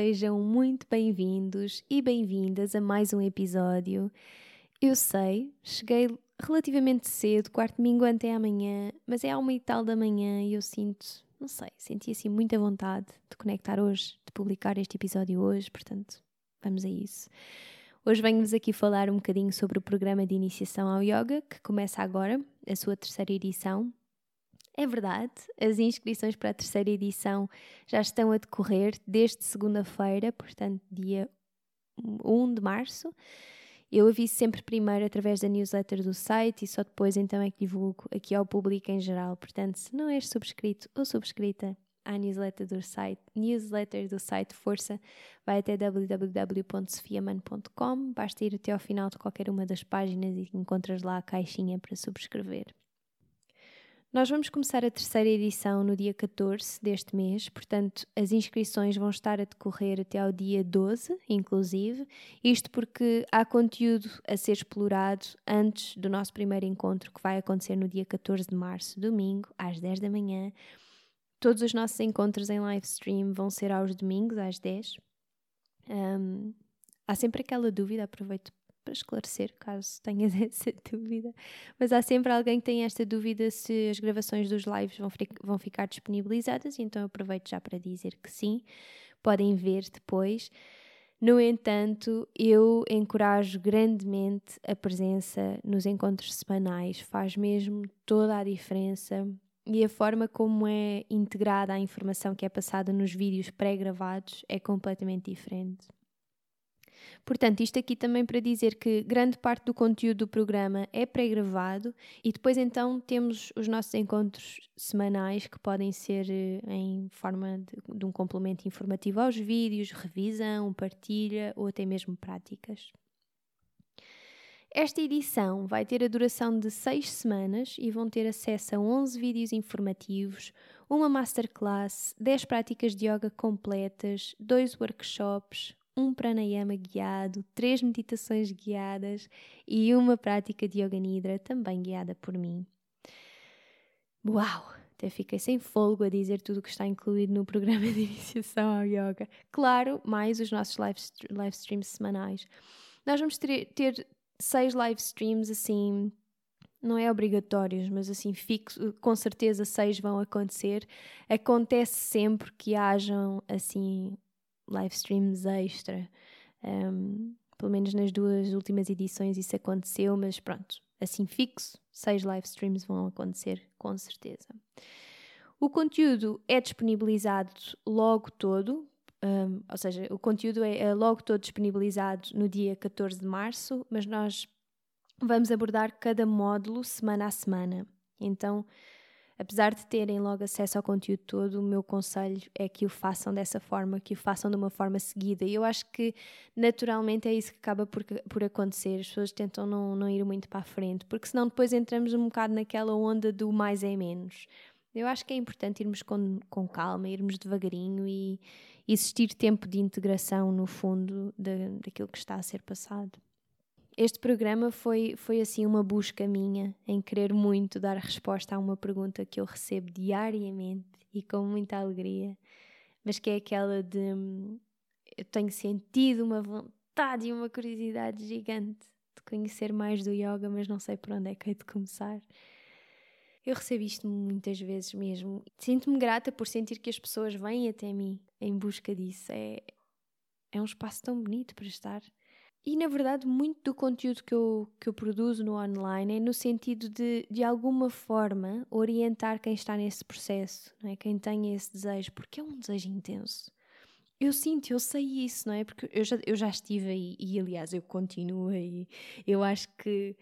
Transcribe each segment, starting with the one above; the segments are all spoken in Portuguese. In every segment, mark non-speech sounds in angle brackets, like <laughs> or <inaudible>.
Sejam muito bem-vindos e bem-vindas a mais um episódio. Eu sei, cheguei relativamente cedo, quarto domingo até amanhã, mas é à uma e tal da manhã e eu sinto, não sei, senti assim muita vontade de conectar hoje, de publicar este episódio hoje, portanto, vamos a isso. Hoje venho-vos aqui falar um bocadinho sobre o programa de iniciação ao yoga, que começa agora, a sua terceira edição, é verdade, as inscrições para a terceira edição já estão a decorrer desde segunda-feira, portanto, dia 1 de março. Eu aviso sempre primeiro através da newsletter do site e só depois então é que divulgo aqui ao público em geral. Portanto, se não és subscrito ou subscrita à newsletter do site, newsletter do site Força, vai até www.sofiaman.com, basta ir até ao final de qualquer uma das páginas e encontras lá a caixinha para subscrever. Nós vamos começar a terceira edição no dia 14 deste mês, portanto, as inscrições vão estar a decorrer até ao dia 12, inclusive. Isto porque há conteúdo a ser explorado antes do nosso primeiro encontro, que vai acontecer no dia 14 de março, domingo, às 10 da manhã. Todos os nossos encontros em live stream vão ser aos domingos, às 10. Um, há sempre aquela dúvida, aproveito para esclarecer, caso tenhas <laughs> essa dúvida. Mas há sempre alguém que tem esta dúvida se as gravações dos lives vão, vão ficar disponibilizadas, então aproveito já para dizer que sim, podem ver depois. No entanto, eu encorajo grandemente a presença nos encontros semanais, faz mesmo toda a diferença e a forma como é integrada a informação que é passada nos vídeos pré-gravados é completamente diferente. Portanto, isto aqui também para dizer que grande parte do conteúdo do programa é pré-gravado e depois então temos os nossos encontros semanais que podem ser eh, em forma de, de um complemento informativo aos vídeos, revisão, partilha ou até mesmo práticas. Esta edição vai ter a duração de 6 semanas e vão ter acesso a 11 vídeos informativos, uma masterclass, 10 práticas de yoga completas, dois workshops, um pranayama guiado, três meditações guiadas e uma prática de yoga nidra também guiada por mim. Uau! Até fiquei sem folgo a dizer tudo o que está incluído no programa de iniciação ao yoga. Claro, mais os nossos live, live streams semanais. Nós vamos ter, ter seis live streams assim não é obrigatórios, mas assim, fixo, com certeza seis vão acontecer. Acontece sempre que hajam assim live streams extra. Um, pelo menos nas duas últimas edições isso aconteceu, mas pronto, assim fixo, seis live streams vão acontecer com certeza. O conteúdo é disponibilizado logo todo, um, ou seja, o conteúdo é, é logo todo disponibilizado no dia 14 de março, mas nós vamos abordar cada módulo semana a semana. Então, apesar de terem logo acesso ao conteúdo todo, o meu conselho é que o façam dessa forma, que o façam de uma forma seguida. E eu acho que naturalmente é isso que acaba por, por acontecer. As pessoas tentam não, não ir muito para a frente, porque senão depois entramos um bocado naquela onda do mais é menos. Eu acho que é importante irmos com, com calma, irmos devagarinho e existir tempo de integração no fundo daquilo que está a ser passado. Este programa foi, foi assim uma busca minha em querer muito dar resposta a uma pergunta que eu recebo diariamente e com muita alegria, mas que é aquela de eu tenho sentido uma vontade e uma curiosidade gigante de conhecer mais do yoga, mas não sei por onde é que hei de começar. Eu recebo isto muitas vezes mesmo. Sinto-me grata por sentir que as pessoas vêm até mim em busca disso. É, é um espaço tão bonito para estar. E na verdade, muito do conteúdo que eu, que eu produzo no online é no sentido de, de alguma forma, orientar quem está nesse processo, não é? quem tem esse desejo, porque é um desejo intenso. Eu sinto, eu sei isso, não é? Porque eu já, eu já estive aí e, aliás, eu continuo aí. Eu acho que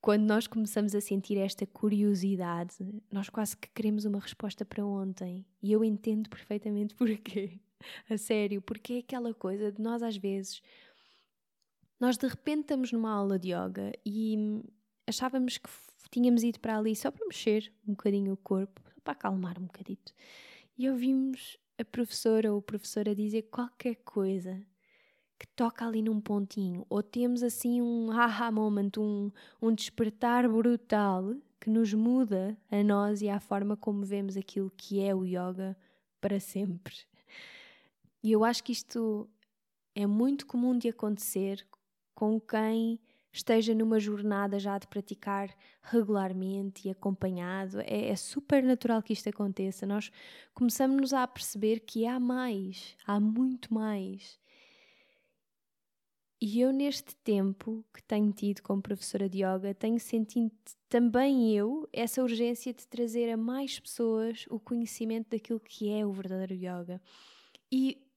quando nós começamos a sentir esta curiosidade, nós quase que queremos uma resposta para ontem. E eu entendo perfeitamente <laughs> porquê. A sério, porque é aquela coisa de nós às vezes. Nós de repente estamos numa aula de yoga e achávamos que tínhamos ido para ali só para mexer um bocadinho o corpo, para acalmar um bocadito. E ouvimos a professora ou o professor a dizer qualquer coisa que toca ali num pontinho, ou temos assim um aha moment, um, um despertar brutal que nos muda a nós e à forma como vemos aquilo que é o yoga para sempre. E eu acho que isto é muito comum de acontecer com quem esteja numa jornada já de praticar regularmente e acompanhado. É, é super natural que isto aconteça. Nós começamos a perceber que há mais, há muito mais. E eu, neste tempo que tenho tido como professora de yoga, tenho sentido também eu essa urgência de trazer a mais pessoas o conhecimento daquilo que é o verdadeiro yoga. E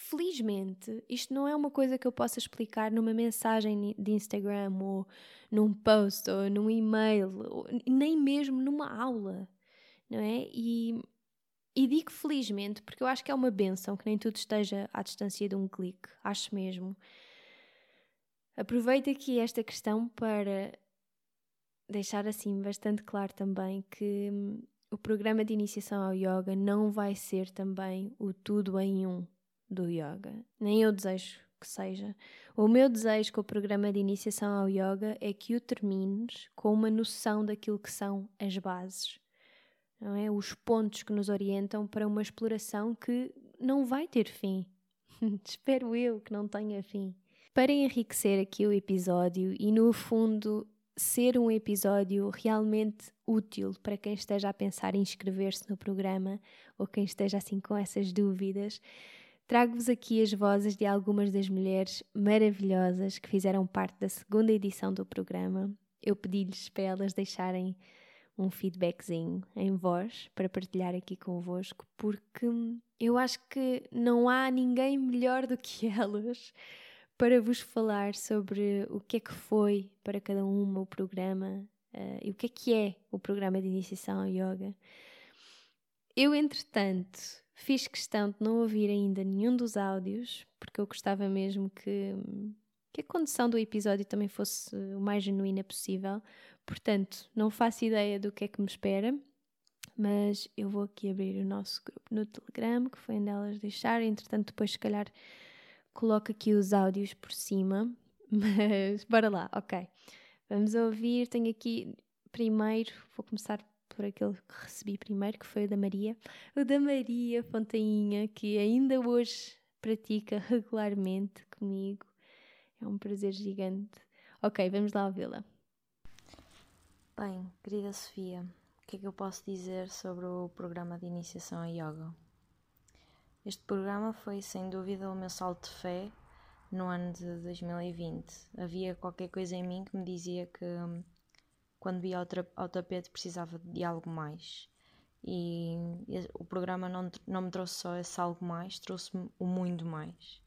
felizmente, isto não é uma coisa que eu possa explicar numa mensagem de Instagram ou num post ou num e-mail, ou nem mesmo numa aula, não é? E e digo felizmente, porque eu acho que é uma benção que nem tudo esteja à distância de um clique, acho mesmo. Aproveito aqui esta questão para deixar assim bastante claro também que hum, o programa de iniciação ao yoga não vai ser também o tudo em um do yoga. Nem eu desejo que seja. O meu desejo com o programa de iniciação ao yoga é que o termines com uma noção daquilo que são as bases não é? Os pontos que nos orientam para uma exploração que não vai ter fim. <laughs> Espero eu que não tenha fim. Para enriquecer aqui o episódio e, no fundo, ser um episódio realmente útil para quem esteja a pensar em inscrever-se no programa ou quem esteja assim com essas dúvidas, trago-vos aqui as vozes de algumas das mulheres maravilhosas que fizeram parte da segunda edição do programa. Eu pedi-lhes para elas deixarem um feedbackzinho em voz para partilhar aqui convosco, porque eu acho que não há ninguém melhor do que <laughs> elas para vos falar sobre o que é que foi para cada uma o programa uh, e o que é que é o programa de iniciação ao yoga. Eu, entretanto, fiz questão de não ouvir ainda nenhum dos áudios, porque eu gostava mesmo que, que a condução do episódio também fosse o mais genuína possível. Portanto, não faço ideia do que é que me espera, mas eu vou aqui abrir o nosso grupo no Telegram, que foi onde elas deixaram. Entretanto, depois, se calhar, coloco aqui os áudios por cima. <laughs> Mas bora lá, ok. Vamos ouvir. Tenho aqui primeiro, vou começar por aquele que recebi primeiro, que foi o da Maria. O da Maria Fontainha, que ainda hoje pratica regularmente comigo. É um prazer gigante. Ok, vamos lá ouvi-la. Bem, querida Sofia, o que é que eu posso dizer sobre o programa de iniciação a yoga? Este programa foi sem dúvida o meu salto de fé no ano de 2020. Havia qualquer coisa em mim que me dizia que hum, quando via ao, tapete precisava de algo mais. E o programa não, não me trouxe só esse algo mais, trouxe-me o muito mais.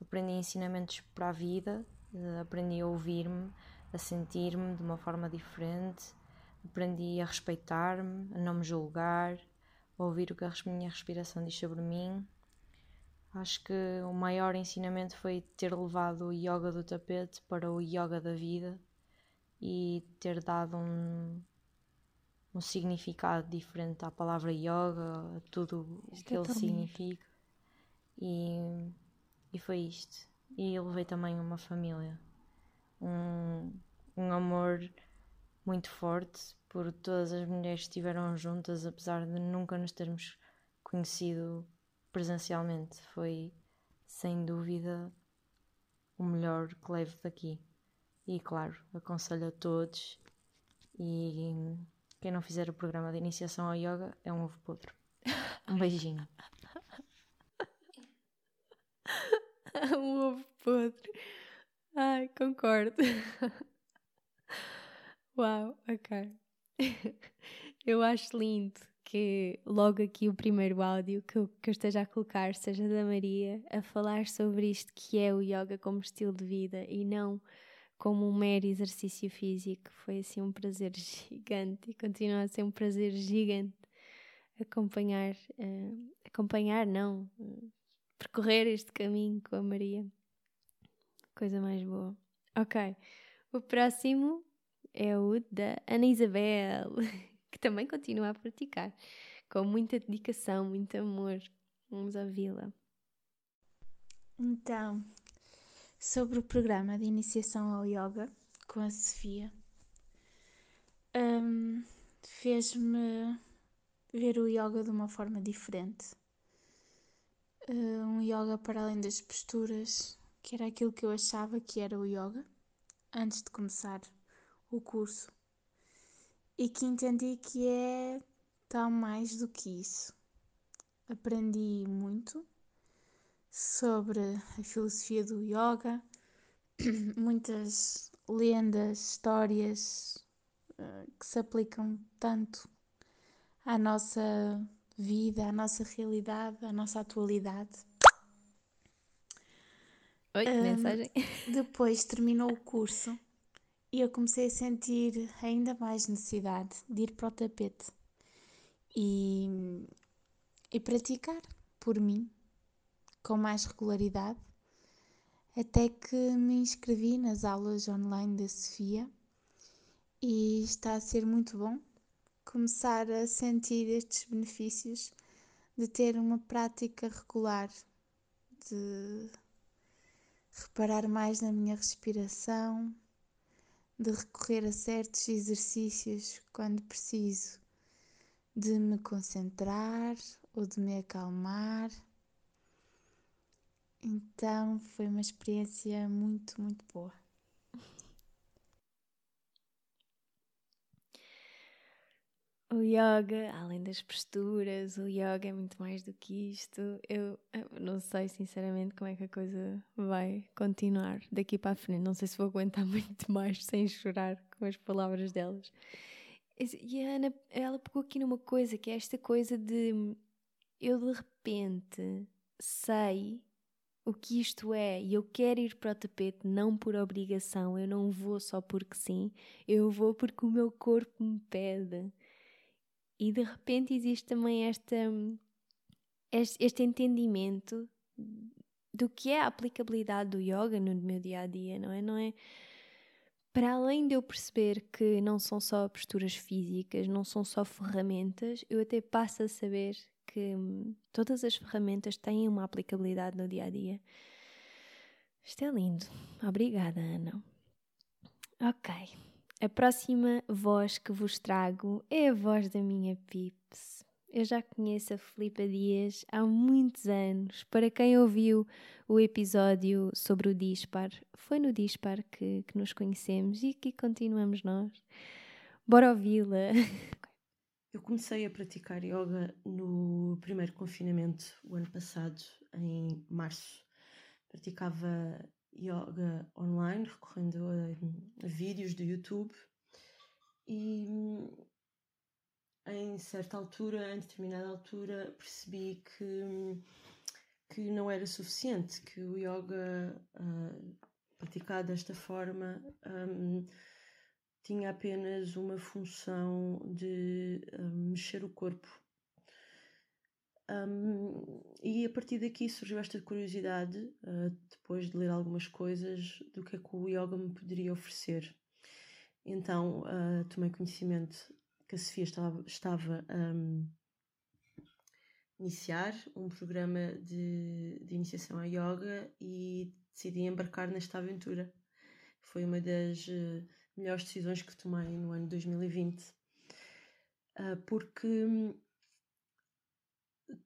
Aprendi ensinamentos para a vida, eh, aprendi a ouvir-me, a sentir-me de uma forma diferente, aprendi a respeitar-me, a não me julgar, a ouvir o que a minha respiração diz sobre mim. Acho que o maior ensinamento foi ter levado o yoga do tapete para o yoga da vida e ter dado um, um significado diferente à palavra yoga, a tudo o que ele significa. E, e foi isto. E levei também uma família um, um amor muito forte por todas as mulheres que estiveram juntas, apesar de nunca nos termos conhecido presencialmente. Foi sem dúvida o melhor que levo daqui. E claro, aconselho a todos. E quem não fizer o programa de iniciação ao yoga é um ovo podre. <laughs> Um beijinho. <laughs> um ovo podre. Ai, concordo. <laughs> Uau, ok. Eu acho lindo que logo aqui o primeiro áudio que eu, que eu esteja a colocar seja da Maria a falar sobre isto que é o yoga como estilo de vida e não como um mero exercício físico. Foi assim um prazer <laughs> gigante e continua a ser um prazer gigante acompanhar, uh, acompanhar não, uh, percorrer este caminho com a Maria. Coisa mais boa. Ok, o próximo é o da Ana Isabel, <laughs> que também continua a praticar com muita dedicação, muito amor. Vamos ouvi-la. Então, sobre o programa de iniciação ao yoga com a Sofia, um, fez-me ver o yoga de uma forma diferente. Uh, um yoga para além das posturas, que era aquilo que eu achava que era o yoga antes de começar o curso e que entendi que é tão mais do que isso. Aprendi muito sobre a filosofia do yoga, <clears throat> muitas lendas, histórias uh, que se aplicam tanto à nossa vida, à nossa realidade, à nossa atualidade. Oi, um, mensagem. <laughs> Depois terminou o curso e eu comecei a sentir ainda mais necessidade de ir para o tapete e, e praticar por mim com mais regularidade, até que me inscrevi nas aulas online da Sofia e está a ser muito bom começar a sentir estes benefícios de ter uma prática regular, de reparar mais na minha respiração, de recorrer a certos exercícios quando preciso de me concentrar ou de me acalmar. Então foi uma experiência muito, muito boa. O yoga, além das posturas, o yoga é muito mais do que isto. Eu, eu, não sei, sinceramente, como é que a coisa vai continuar daqui para a frente. Não sei se vou aguentar <laughs> muito mais sem chorar com as palavras delas. E a Ana, ela pegou aqui numa coisa que é esta coisa de eu de repente sei o que isto é e eu quero ir para o tapete não por obrigação, eu não vou só porque sim, eu vou porque o meu corpo me pede e de repente existe também esta, este, entendimento do que é a aplicabilidade do yoga no meu dia a dia, não é? Não é? Para além de eu perceber que não são só posturas físicas, não são só ferramentas, eu até passo a saber que hum, todas as ferramentas têm uma aplicabilidade no dia a dia. Isto é lindo. Obrigada, Ana. Ok. A próxima voz que vos trago é a voz da minha Pips. Eu já conheço a Filipa Dias há muitos anos. Para quem ouviu o episódio sobre o Dispar, foi no Dispar que, que nos conhecemos e que continuamos nós. Bora ouvi-la. <laughs> Eu comecei a praticar yoga no primeiro confinamento, o ano passado, em março. Praticava yoga online, recorrendo a, a vídeos do YouTube e em certa altura, em determinada altura, percebi que, que não era suficiente, que o yoga uh, praticado desta forma um, tinha apenas uma função de um, mexer o corpo um, e a partir daqui surgiu esta curiosidade, uh, depois de ler algumas coisas, do que é que o yoga me poderia oferecer. Então uh, tomei conhecimento que a Sofia estava, estava a um, iniciar um programa de, de iniciação à yoga e decidi embarcar nesta aventura. Foi uma das uh, melhores decisões que tomei no ano 2020, porque hum,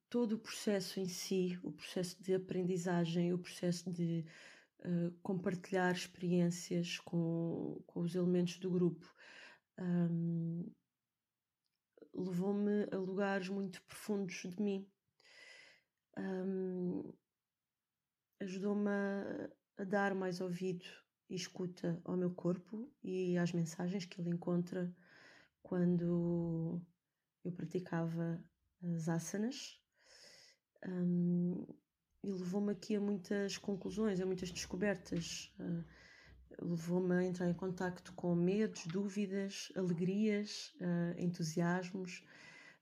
todo o processo em si, o processo de aprendizagem, o processo de uh, compartilhar experiências com, com os elementos do grupo. Um, levou-me a lugares muito profundos de mim. Um, Ajudou-me a, a, dar mais ouvido e escuta ao meu corpo e às mensagens que ele encontra quando eu praticava as asanas. Um, e levou-me aqui a muitas conclusões, a muitas descobertas. Uh, levou-me a entrar em contacto com medos, dúvidas, alegrias, uh, entusiasmos.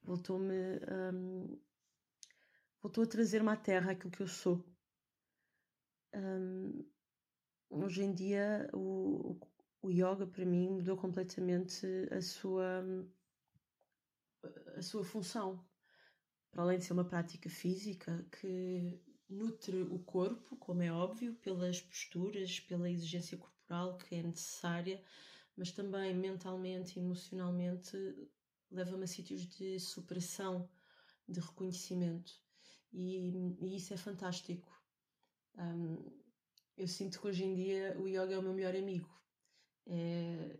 Voltou-me um, voltou a trazer-me à terra aquilo que eu sou. Um, hoje em dia o, o yoga para mim mudou completamente a sua a sua função para além de ser uma prática física que nutre o corpo, como é óbvio, pelas posturas, pela exigência corporal que é necessária, mas também mentalmente e emocionalmente leva-me a sítios de superação, de reconhecimento. E, e isso é fantástico. Um, eu sinto que hoje em dia o yoga é o meu melhor amigo. É,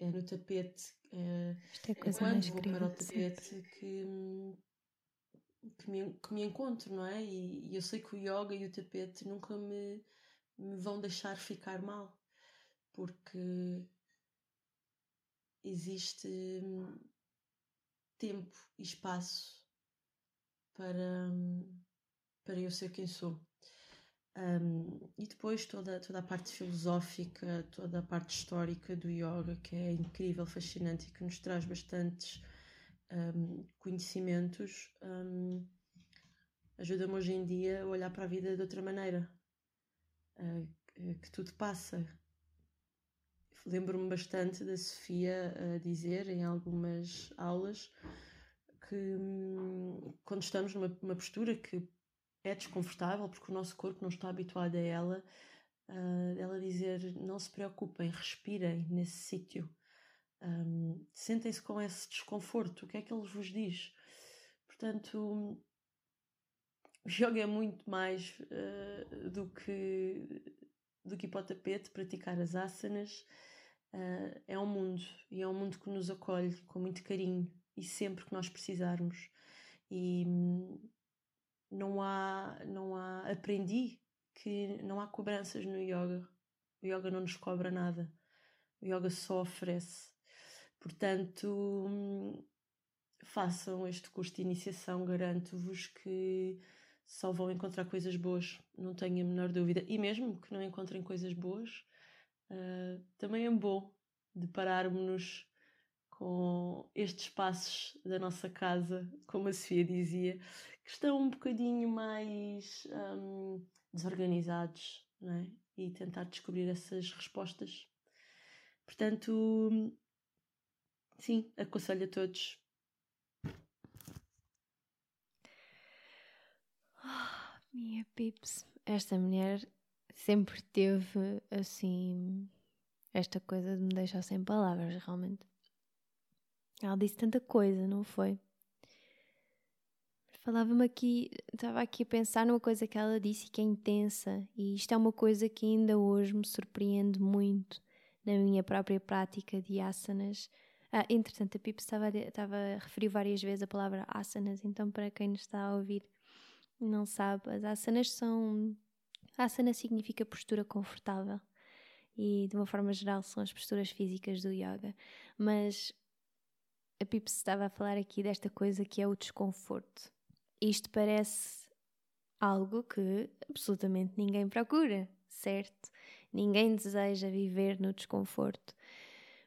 é no tapete, é, é, é quando vou para o tapete que, que, me, que me encontro, não é? E, e, eu sei que o yoga e o tapete nunca me, me vão deixar ficar mal, porque existe hum, tempo e espaço para, hum, para eu ser quem sou. Um, e depois toda, toda a parte filosófica, toda a parte histórica do yoga, que é incrível, fascinante e que nos traz bastantes um, conhecimentos, um, ajuda-me hoje em dia a olhar para a vida de outra maneira, uh, que tudo passa. Lembro-me bastante da Sofia a dizer em algumas aulas que hum, quando estamos numa, numa postura que é desconfortável porque o nosso corpo não está habituado a ela. Uh, ela dizer: não se preocupem, respirem nesse sítio, um, sentem-se com esse desconforto. O que é que ele vos diz? Portanto, o yoga é muito mais uh, do que do que ir para o tapete, praticar as asanas. Uh, é um mundo e é um mundo que nos acolhe com muito carinho e sempre que nós precisarmos. E, não há, não há, aprendi que não há cobranças no yoga. O yoga não nos cobra nada. O yoga só oferece. Portanto, façam este curso de iniciação, garanto-vos que só vão encontrar coisas boas, não tenho a menor dúvida. E mesmo que não encontrem coisas boas, uh, também é bom depararmos-nos com estes passos da nossa casa, como a Sofia dizia, que estão um bocadinho mais um, desorganizados, não é? E tentar descobrir essas respostas. Portanto, sim, aconselho a todos. Oh, minha Pips, esta mulher sempre teve assim esta coisa de me deixar sem palavras, realmente. Ela disse tanta coisa, não foi? Falava-me aqui, estava aqui a pensar numa coisa que ela disse que é intensa, e isto é uma coisa que ainda hoje me surpreende muito na minha própria prática de asanas. Ah, entretanto, a Pipe estava, estava a referir várias vezes a palavra asanas, então para quem nos está a ouvir não sabe, as asanas são. Asana significa postura confortável e de uma forma geral são as posturas físicas do yoga, mas a Pipe estava a falar aqui desta coisa que é o desconforto isto parece algo que absolutamente ninguém procura, certo? Ninguém deseja viver no desconforto.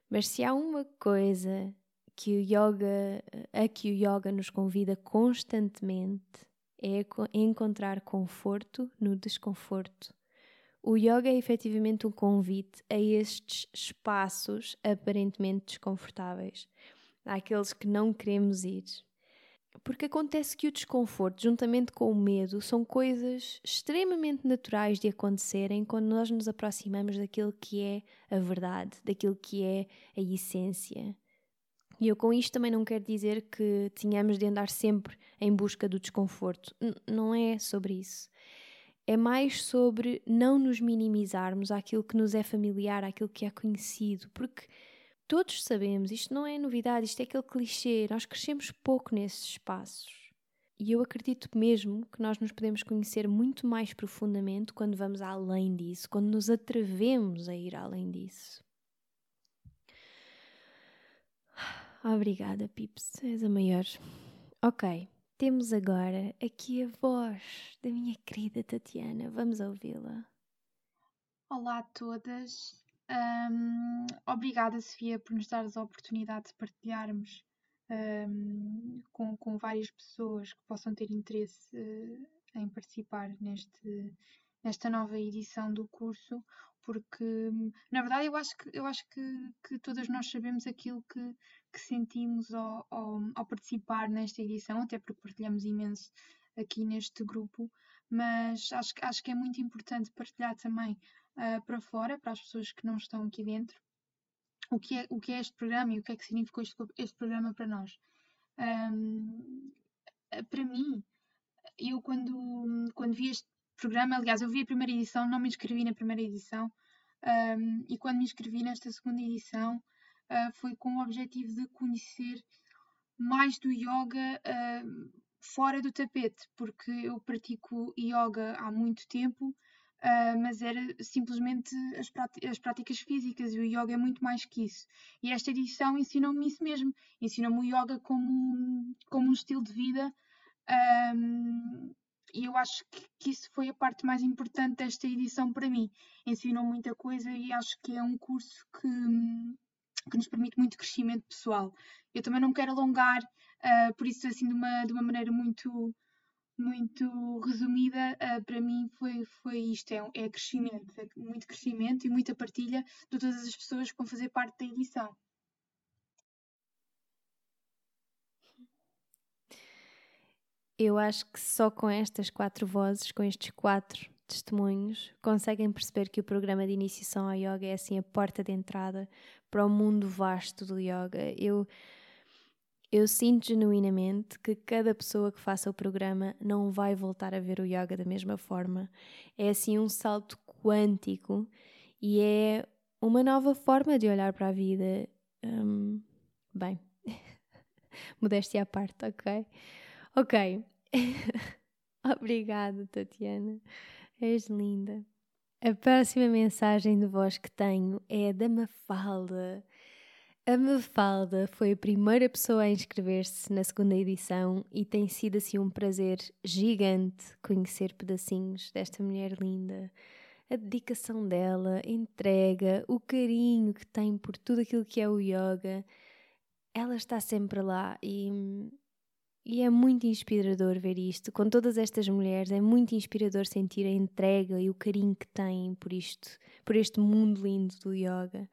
Mas se há uma coisa que o yoga, a que o yoga nos convida constantemente, é encontrar conforto no desconforto. O yoga é efetivamente um convite a estes espaços aparentemente desconfortáveis, àqueles que não queremos ir, porque acontece que o desconforto, juntamente com o medo, são coisas extremamente naturais de acontecerem quando nós nos aproximamos daquilo que é a verdade, daquilo que é a essência. E eu com isto também não quero dizer que tenhamos de andar sempre em busca do desconforto. N não é sobre isso. é mais sobre não nos minimizarmos àquilo que nos é familiar, àquilo que é conhecido, porque todos sabemos, isto não é novidade, isto é aquele clichê, nós crescemos pouco nesses espaços. E eu acredito mesmo que nós nos podemos conhecer muito mais profundamente quando vamos além disso, quando nos atrevemos a ir além disso. Obrigada, Pips, és a maior. Ok, temos agora aqui a voz da minha querida Tatiana. Vamos ouvi-la. Olá a todas. Um, obrigada, Sofia, por nos dar a oportunidade de partilharmos um, com, com várias pessoas que possam ter interesse uh, em participar neste, nesta nova edição do curso, porque na verdade eu acho que, eu acho que, que todas nós sabemos aquilo que, que sentimos ao, ao, ao, participar nesta edição, até porque partilhamos imenso aqui neste grupo, mas acho, acho que é muito importante partilhar também uh, para fora, para as pessoas que não estão aqui dentro, o que é, o que é este programa e o que é que significou este, este programa para nós. Um, para mim, eu quando, quando vi este programa. Aliás, eu vi a primeira edição, não me inscrevi na primeira edição, um, e quando me inscrevi nesta segunda edição uh, foi com o objetivo de conhecer mais do yoga uh, fora do tapete, porque eu pratico yoga há muito tempo, uh, mas era simplesmente as, as, práticas físicas e o yoga é muito mais que isso. E esta edição ensinou-me isso mesmo, ensinou-me o yoga como, como um estilo de vida. Um, e eu acho que, que, isso foi a parte mais importante desta edição para mim. Ensinou muita coisa e acho que é um curso que, que nos permite muito crescimento pessoal. Eu também não quero alongar, uh, por isso, assim, de uma, de uma maneira muito, muito resumida, uh, para mim foi, foi isto: é, é crescimento, é muito crescimento e muita partilha de todas as pessoas que vão fazer parte da edição. Eu acho que só com estas quatro vozes, com estes quatro testemunhos, conseguem perceber que o programa de iniciação ao yoga é assim a porta de entrada para o mundo vasto do yoga. Eu, eu sinto genuinamente que cada pessoa que faça o programa não vai voltar a ver o yoga da mesma forma. É assim um salto quântico e é uma nova forma de olhar para a vida. Hum, bem, <laughs> modéstia à parte, ok? Ok. <laughs> Obrigada, Tatiana. És linda. A próxima mensagem de voz que tenho é da Mafalda. A Mafalda foi a primeira pessoa a inscrever-se na segunda edição e tem sido assim um prazer gigante conhecer pedacinhos desta mulher linda. A dedicação dela, a entrega, o carinho que tem por tudo aquilo que é o yoga. Ela está sempre lá e e é muito inspirador ver isto. Com todas estas mulheres, é muito inspirador sentir a entrega e o carinho que têm por isto, por este mundo lindo do yoga.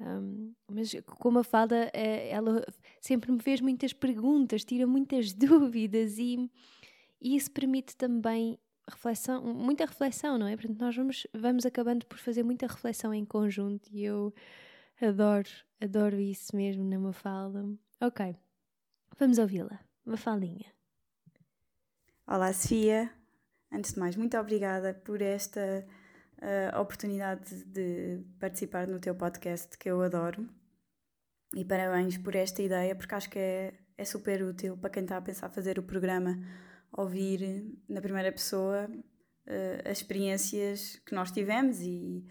Um, mas como a Falda, eh, ela sempre me fez muitas perguntas, tira muitas <laughs> dúvidas e, e isso permite também reflexão, muita reflexão, não é? Portanto, nós vamos, vamos acabando por fazer muita reflexão em conjunto e eu adoro, adoro isso mesmo na Mafalda. Ok, vamos ouvi-la. Mafaldinha. Olá, Sofia. Antes de mais, muito obrigada por esta uh, oportunidade de participar no teu podcast, que eu adoro. E parabéns por esta ideia, porque acho que é, é super útil para quem está a pensar fazer o programa, ouvir na primeira pessoa uh, as experiências que nós tivemos e,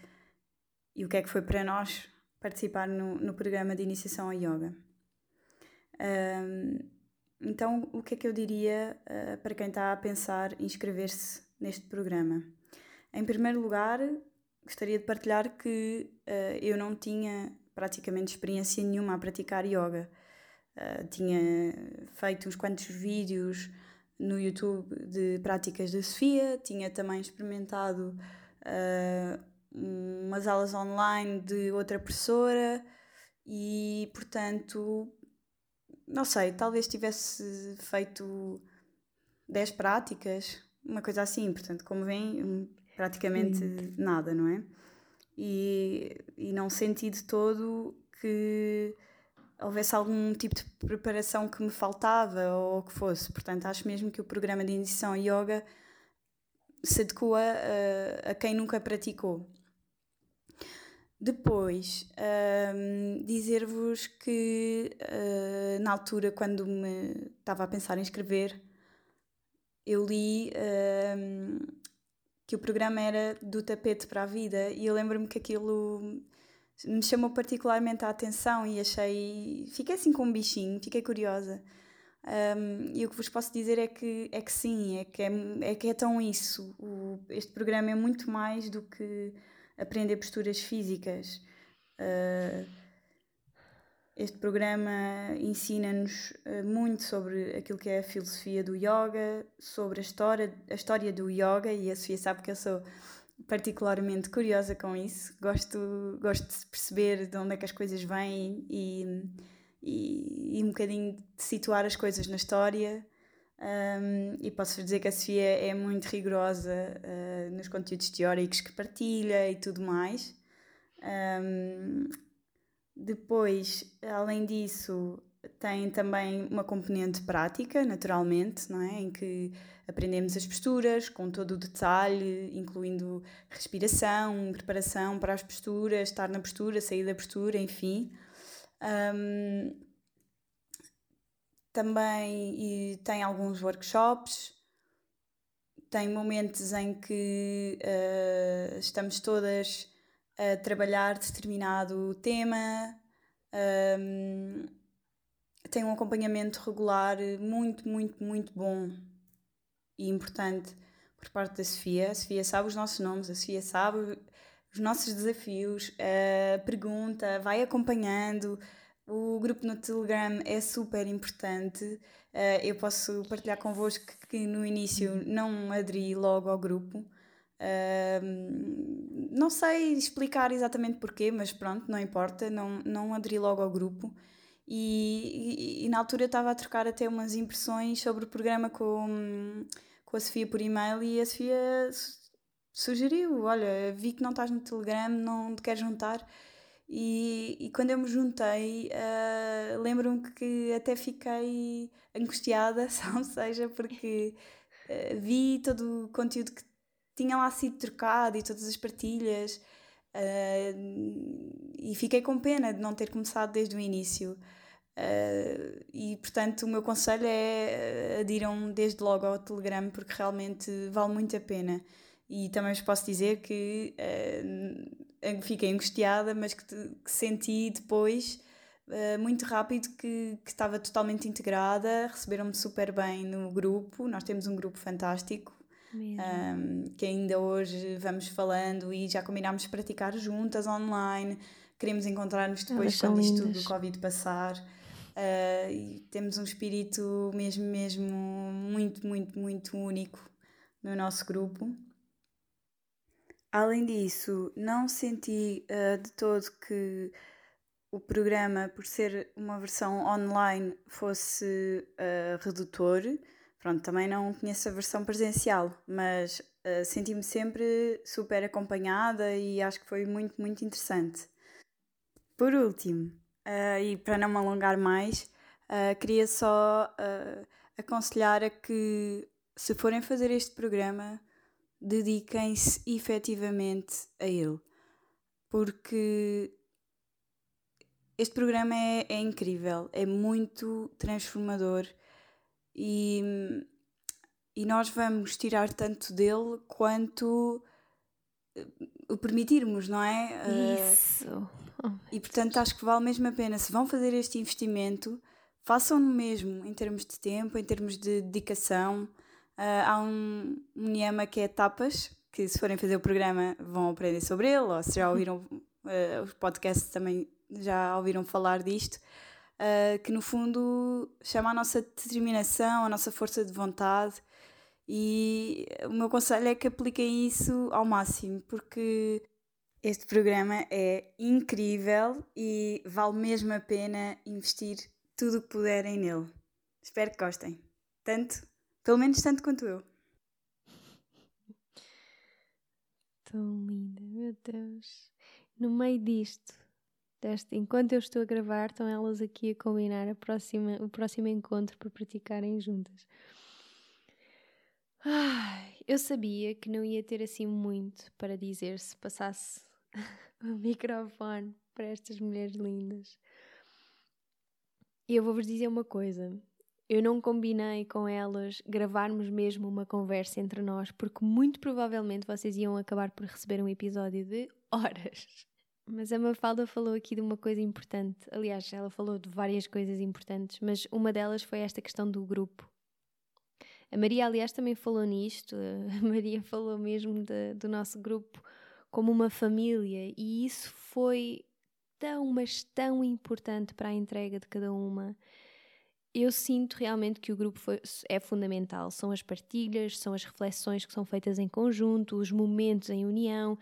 e o que é que foi para nós participar no, no programa de iniciação ao yoga. Um, então, o que é que eu diria uh, para quem está a pensar inscrever-se neste programa? Em primeiro lugar, gostaria de partilhar que uh, eu não tinha praticamente experiência nenhuma a praticar yoga. Uh, tinha feito uns quantos vídeos no YouTube de práticas de Sofia, tinha também experimentado umas aulas online de outra professora e, portanto, não sei, talvez tivesse feito 10 práticas, uma coisa assim, portanto, como vem, praticamente hum. nada, não é? E, e não senti de todo que houvesse algum tipo de preparação que me faltava ou que fosse. Portanto, acho mesmo que o programa de iniciação a yoga se adequa a, a quem nunca praticou. Depois, um, dizer-vos que uh, na altura, quando me estava a pensar em escrever, eu li um, que o programa era do tapete para a vida e eu lembro-me que aquilo me chamou particularmente a atenção e achei. Fiquei assim com um bichinho, fiquei curiosa. Um, e o que vos posso dizer é que, é que sim, é que é, é, que é tão isso. O, este programa é muito mais do que aprender posturas físicas. Uh, este programa ensina-nos uh, muito sobre aquilo que é a filosofia do yoga, sobre a história, a história do yoga, e a Sofia sabe que eu sou particularmente curiosa com isso. Gosto, gosto de perceber de onde é que as coisas vêm e, e, e um bocadinho de situar as coisas na história. Um, e posso dizer que a Sofia é muito rigorosa uh, nos conteúdos teóricos que partilha e tudo mais. Um, depois, além disso, tem também uma componente prática, naturalmente, não é? em que aprendemos as posturas com todo o detalhe, incluindo respiração, preparação para as posturas, estar na postura, sair da postura, enfim. Um, também tem alguns workshops, tem momentos em que uh, estamos todas a trabalhar determinado tema, um, tem um acompanhamento regular muito, muito, muito bom e importante por parte da Sofia. A Sofia sabe os nossos nomes, a Sofia sabe os nossos desafios, pergunta, vai acompanhando o grupo no Telegram é super importante. Uh, eu posso partilhar convosco que, que no início não aderi logo ao grupo. Não sei explicar exatamente porquê, mas pronto, não importa, não, não aderi logo ao grupo. E, e, e na altura eu estava a trocar até umas impressões sobre o programa com, com a Sofia por e-mail e a Sofia sugeriu: Olha, vi que não estás no Telegram, não te queres juntar. E, e quando eu me juntei, uh, lembro-me que até fiquei angustiada, <laughs> ou seja, porque uh, vi todo o conteúdo que tinha lá sido trocado e todas as partilhas, uh, e fiquei com pena de não ter começado desde o início. e portanto, o meu conselho é adiram desde logo ao Telegram, porque realmente vale muito a pena. E também vos posso dizer que fiquei angustiada, mas que, que senti depois, uh, muito rápido, que, que estava totalmente integrada. Receberam-me super bem no grupo. Nós temos um grupo fantástico. Um, que ainda hoje vamos falando e já combinámos praticar juntas online. Queremos encontrar-nos depois quando isto tudo do Covid passar. Uh, e temos um espírito mesmo, mesmo muito, muito, muito único no nosso grupo. Além disso, não senti uh, de todo que o programa, por ser uma versão online, fosse uh, redutor. Pronto, também não conheço a versão presencial, mas uh, senti-me sempre super acompanhada e acho que foi muito, muito interessante. Por último, e para não me alongar mais, queria só aconselhar a que, se forem fazer este programa, dediquem-se efetivamente a ele. Porque este programa é, é incrível, é muito transformador e, e nós vamos tirar tanto dele quanto eh, o permitirmos, não é? Isso. Oh, e portanto acho que vale mesmo a pena. Se vão fazer este investimento, façam-no mesmo em termos de tempo, em termos de dedicação. Uh, há um, um Niama que é Tapas, que se forem fazer o programa vão aprender sobre ele, ou se já ouviram uh, <laughs> os podcasts também já ouviram falar disto, uh, que no fundo chama a nossa determinação, a nossa força de vontade. E o meu conselho é que apliquem isso ao máximo, porque este programa é incrível e vale mesmo a pena investir tudo o que puderem nele. Espero que gostem. Tanto pelo menos tanto quanto eu. Tão linda, meu Deus. No meio disto, deste, enquanto eu estou a gravar, estão elas aqui a combinar a próxima, o próximo encontro para praticarem juntas. Eu sabia que não ia ter assim muito para dizer se passasse <laughs> o microfone para estas mulheres lindas. E eu vou-vos dizer uma coisa. Eu não combinei com elas gravarmos mesmo uma conversa entre nós, porque muito provavelmente vocês iam acabar por receber um episódio de <laughs> horas. Mas a Mafalda falou aqui de uma coisa importante. Aliás, ela falou de várias coisas importantes, mas uma delas foi esta questão do grupo. A Maria, aliás, também falou nisto. <laughs> A Maria falou mesmo de, do nosso grupo como uma família, e isso foi tão, mas tão importante para a entrega de cada uma. Eu sinto realmente que o grupo foi, é fundamental. São as partilhas, são as reflexões que são feitas em conjunto, os momentos em união.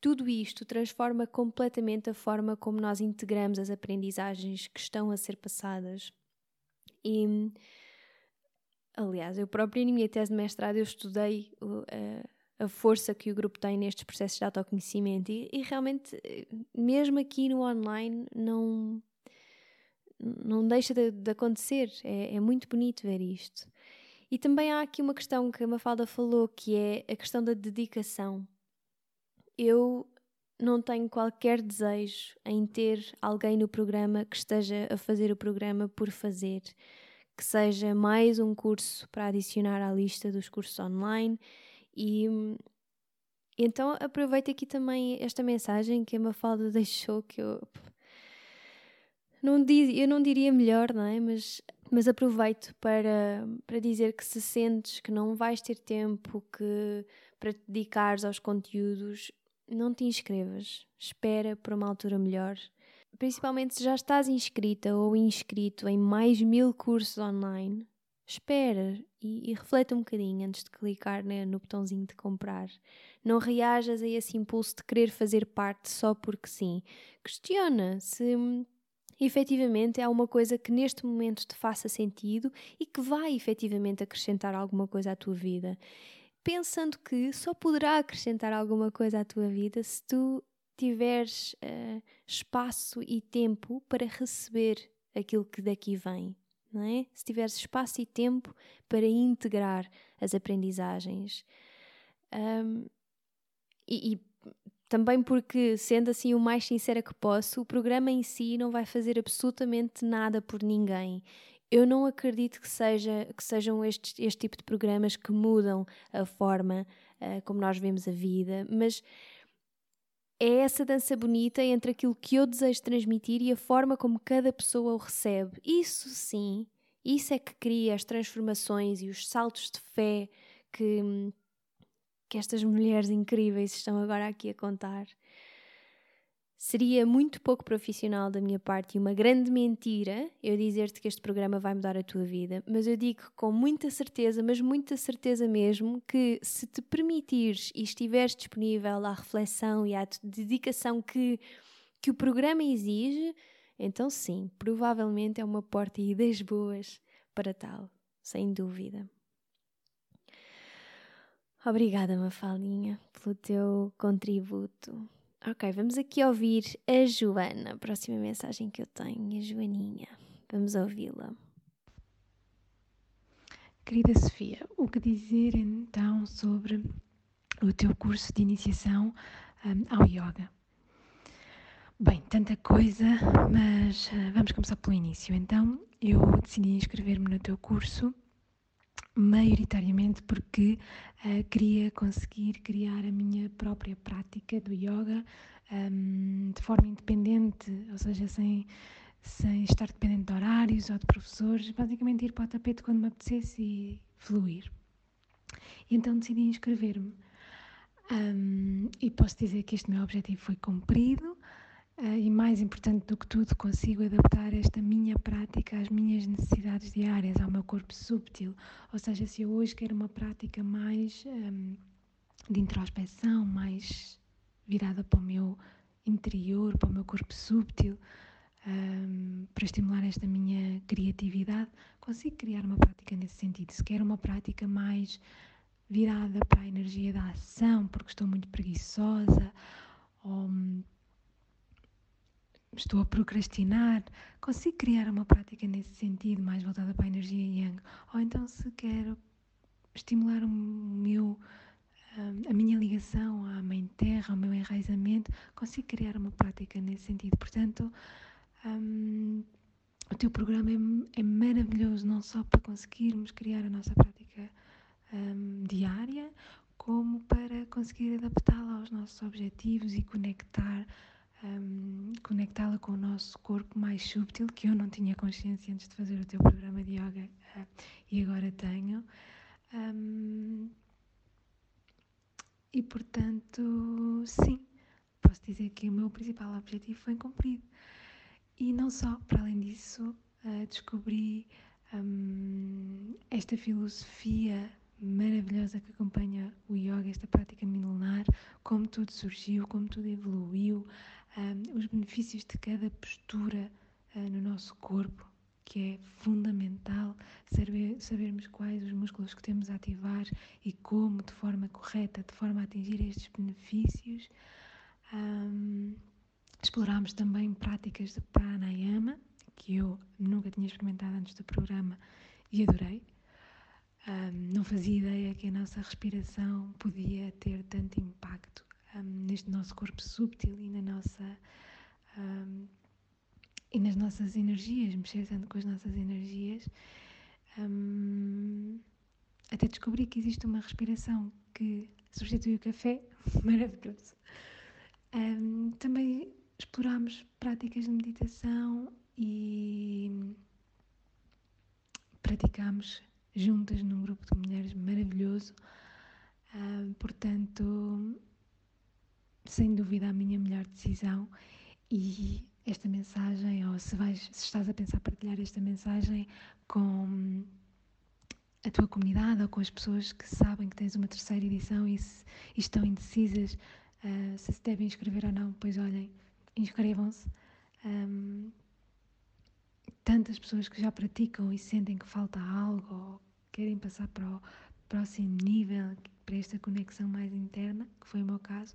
Tudo isto transforma completamente a forma como nós integramos as aprendizagens que estão a ser passadas. E, aliás, eu própria, na minha tese de mestrado, eu estudei uh, a força que o grupo tem nestes processos de autoconhecimento e, e realmente, mesmo aqui no online, não, não deixa de, de acontecer. É, é, muito bonito ver isto. E também há aqui uma questão que a Mafalda falou, que é a questão da dedicação. Eu não tenho qualquer desejo em ter alguém no programa que esteja a fazer o programa por fazer, que seja mais um curso para adicionar à lista dos cursos online e então aproveito aqui também esta mensagem que a Mafalda <laughs> deixou, que eu não, diz, eu não diria melhor, não é? Mas, mas aproveito para, para dizer que se sentes que não vais ter tempo que, para te dedicares aos conteúdos, não te inscrevas. Espera por uma altura melhor. Principalmente se já estás inscrita ou inscrito em mais mil cursos online, espera e, e reflete um bocadinho antes de clicar né, no botãozinho de comprar. Não reajas a esse impulso de querer fazer parte só porque sim. Questiona se hum, efetivamente é uma coisa que neste momento te faça sentido e que vai efetivamente acrescentar alguma coisa à tua vida. Pensando que só poderá acrescentar alguma coisa à tua vida se tu tiveres uh, espaço e tempo para receber aquilo que daqui vem não é? Se tiveres espaço e tempo para integrar as aprendizagens. Um, e, e, também porque, sendo assim o mais sincera que posso, o programa em si não vai fazer absolutamente nada por ninguém. Eu não acredito que, seja, que sejam este tipo de programas que mudam a forma uh, como nós vemos a vida, mas é essa dança bonita entre aquilo que eu desejo transmitir e a forma como cada pessoa o recebe. Isso sim, isso é que cria as transformações e os saltos de fé que, que estas mulheres incríveis estão agora aqui a contar. Seria muito pouco profissional da minha parte e uma grande mentira eu dizer-te que este programa vai mudar a tua vida, mas eu digo com muita certeza, mas muita certeza mesmo, que se te permitires e estiveres disponível à reflexão e à dedicação que, que o programa exige, então sim, provavelmente é uma porta e ideias boas para tal, sem dúvida. Obrigada, Mafaldinha, pelo teu contributo. Ok, vamos aqui ouvir a Joana. A próxima mensagem que eu tenho, a Joaninha. Vamos ouvi-la. Querida Sofia, o que dizer então sobre o teu curso de iniciação um, ao yoga? Bem, tanta coisa, mas uh, vamos começar pelo início. Então, eu decidi inscrever-me no teu curso maioritariamente porque uh, queria conseguir criar a minha própria prática do yoga um, de forma independente, ou seja, sem, sem estar dependente de horários ou de professores, basicamente ir para o tapete quando me apetecesse e fluir. E então decidi inscrever-me. Um, e posso dizer que este meu objetivo foi cumprido. Uh, e mais importante do que tudo, consigo adaptar esta minha prática às minhas necessidades diárias, ao meu corpo subtil. Ou seja, se eu hoje quero uma prática mais um, de introspeção, mais virada para o meu interior, para o meu corpo subtil, um, para estimular esta minha criatividade, consigo criar uma prática nesse sentido. Se quero uma prática mais virada para a energia da ação, porque estou muito preguiçosa, ou estou a procrastinar, consigo criar uma prática nesse sentido, mais voltada para a energia yang. Ou então, se quero estimular o meu, a minha ligação à Mãe Terra, ao meu enraizamento, consigo criar uma prática nesse sentido. Portanto, um, o teu programa é, é, maravilhoso, não só para conseguirmos criar a nossa prática um, diária, como para conseguir adaptá-la aos nossos objetivos e conectar um, conectá-la com o nosso corpo mais subtil, que eu não tinha consciência antes de fazer o teu programa de yoga uh, e agora tenho. Um, e portanto, sim, posso dizer que o meu principal objetivo foi cumprido. E não só, para além disso, uh, descobri um, esta filosofia maravilhosa que acompanha o yoga, esta prática milenar, como tudo surgiu, como tudo evoluiu, os benefícios de cada postura uh, no nosso corpo, que é fundamental saber, sabermos quais os músculos que temos a ativar e como, de forma correta, de forma a atingir estes benefícios. Um, explorámos também práticas de pranayama, que eu nunca tinha experimentado antes do programa e adorei. Um, não fazia ideia que a nossa respiração podia ter tanto impacto um, neste nosso corpo sútil e na nossa um, e nas nossas energias, mexer tanto com as nossas energias. Até descobri que existe uma respiração que substitui o café, <laughs> maravilhoso. Também explorámos práticas de meditação e praticámos juntas num grupo de mulheres maravilhoso. Um, portanto, sem dúvida a minha melhor decisão e esta mensagem, ou se, vais, se estás a pensar partilhar esta mensagem com a tua comunidade ou com as pessoas que sabem que tens uma terceira edição e, se, e estão indecisas uh, se se devem inscrever ou não, pois olhem, inscrevam-se. Um, tantas pessoas que já praticam e sentem que falta algo ou querem passar para o próximo nível, para esta conexão mais interna, que foi o meu caso,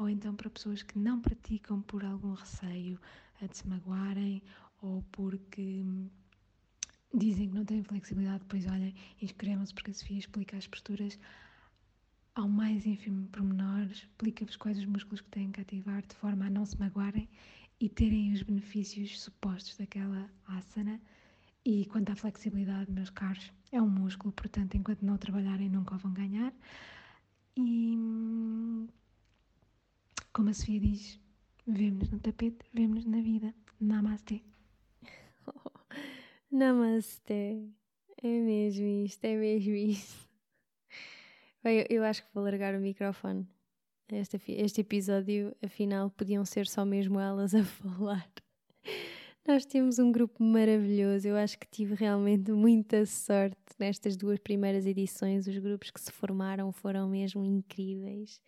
ou então para pessoas que não praticam por algum receio de se magoarem ou porque dizem que não têm flexibilidade, pois olhem, inscrevam-se porque a Sofia explica as posturas ao mais ínfimo pormenor, explica-vos quais os músculos que têm que ativar de forma a não se magoarem e terem os benefícios supostos daquela asana. E quanto à flexibilidade, meus caros, é um músculo, portanto, enquanto não trabalharem, nunca o vão ganhar. E como a Sofia diz, vemos-nos no tapete, vemos-nos na vida. Namastê. Oh, <laughs> namastê. É mesmo isto, é mesmo isto. Bem, eu acho que vou largar o microfone. Este, este episódio, afinal, podiam ser só mesmo elas a <laughs> falar. Nós temos um grupo maravilhoso. Eu acho que tive realmente muita sorte nestas duas primeiras edições. Os grupos que se formaram foram mesmo incríveis.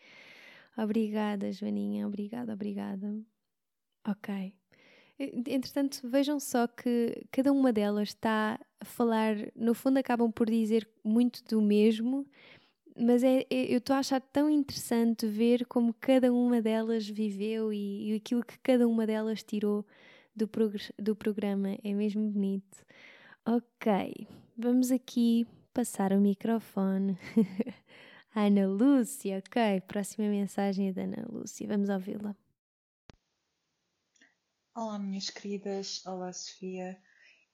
Obrigada, Joaninha, obrigada, obrigada. Ok. Entretanto, vejam só que cada uma delas está a falar, no fundo, acabam por dizer muito do mesmo, mas é, é eu estou a achar tão interessante ver como cada uma delas viveu e, e aquilo que cada uma delas tirou do, do programa. É mesmo bonito. Ok, vamos aqui passar o microfone. <laughs> Ana Lúcia, ok. Próxima mensagem é da Ana Lúcia. Vamos ouvi-la. Olá, minhas queridas. Olá, Sofia.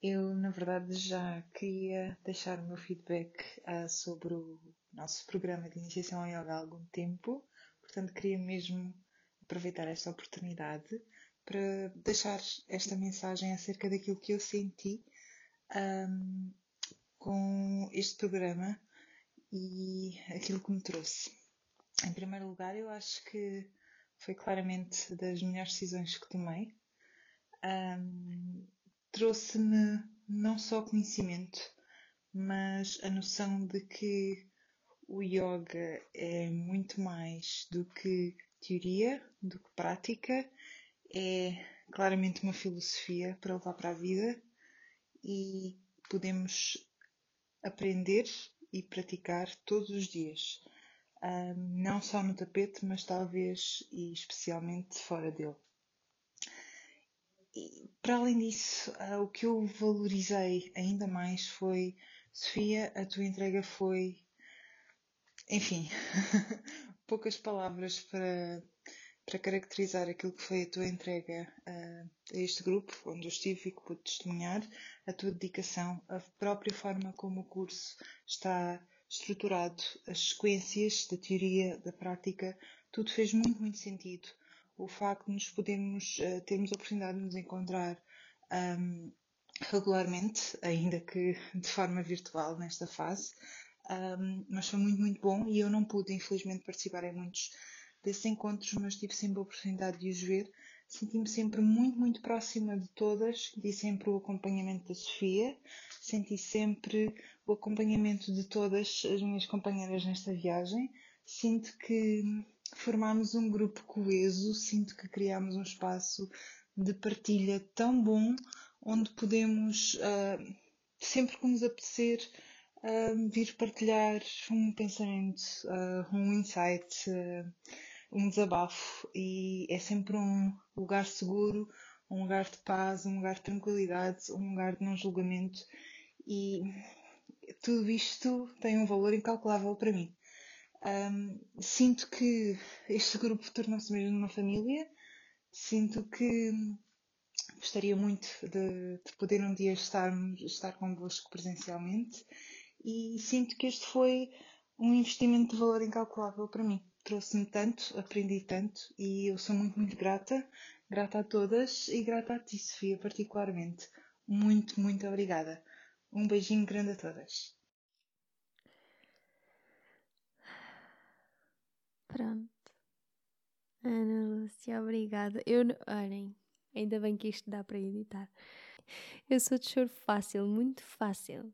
Eu, na verdade, já queria deixar o meu feedback uh, sobre o nosso programa de iniciação ao yoga há algum tempo, portanto, queria mesmo aproveitar esta oportunidade para deixar esta mensagem acerca daquilo que eu senti um, com este programa e aquilo que me trouxe. Em primeiro lugar, eu acho que foi claramente das melhores decisões que tomei. Um, Trouxe-me não só conhecimento, mas a noção de que o yoga é muito mais do que teoria, do que prática, é claramente uma filosofia para levar para a vida e podemos aprender e praticar todos os dias, não só no tapete, mas talvez e especialmente fora dele. E, para além disso, uh, o que eu valorizei ainda mais foi: Sofia, a tua entrega foi enfim, <laughs> poucas palavras para, para caracterizar aquilo que foi a tua entrega a, a este grupo, onde eu estive e que pude testemunhar, a tua dedicação, a própria forma como o curso está estruturado, as sequências da teoria, da prática, tudo fez muito, muito sentido. O facto de nos podermos, uh, termos a oportunidade de nos encontrar um, regularmente, ainda que <laughs> de forma virtual nesta fase, um, mas foi muito, muito bom e eu não pude, infelizmente, participar em muitos desses encontros, mas tive sempre a oportunidade de os ver. Senti-me sempre muito, muito próxima de todas, di sempre o acompanhamento da Sofia, senti sempre o acompanhamento de todas as minhas companheiras nesta viagem. Sinto que formámos um grupo coeso, sinto que criámos um espaço de partilha tão bom, onde podemos, uh, sempre que nos apetecer, uh, vir partilhar um pensamento, uh, um insight, um desabafo. E é sempre um lugar seguro, um lugar de paz, um lugar de tranquilidade, um lugar de não julgamento. E tudo isto tem um valor incalculável para mim. Um, sinto que este grupo tornou-se mesmo uma família. Sinto que gostaria muito de, de, poder um dia estar, estar convosco presencialmente e sinto que este foi um investimento de valor incalculável para mim. Trouxe-me tanto, aprendi tanto e eu sou muito, muito grata. Grata a todas e grata a ti, Sofia, particularmente. Muito, muito obrigada. Um beijinho grande a todas. Pronto. Ana Lúcia, obrigada. Eu, olhem, ainda bem que isto dá para editar. Eu sou de choro fácil, muito fácil.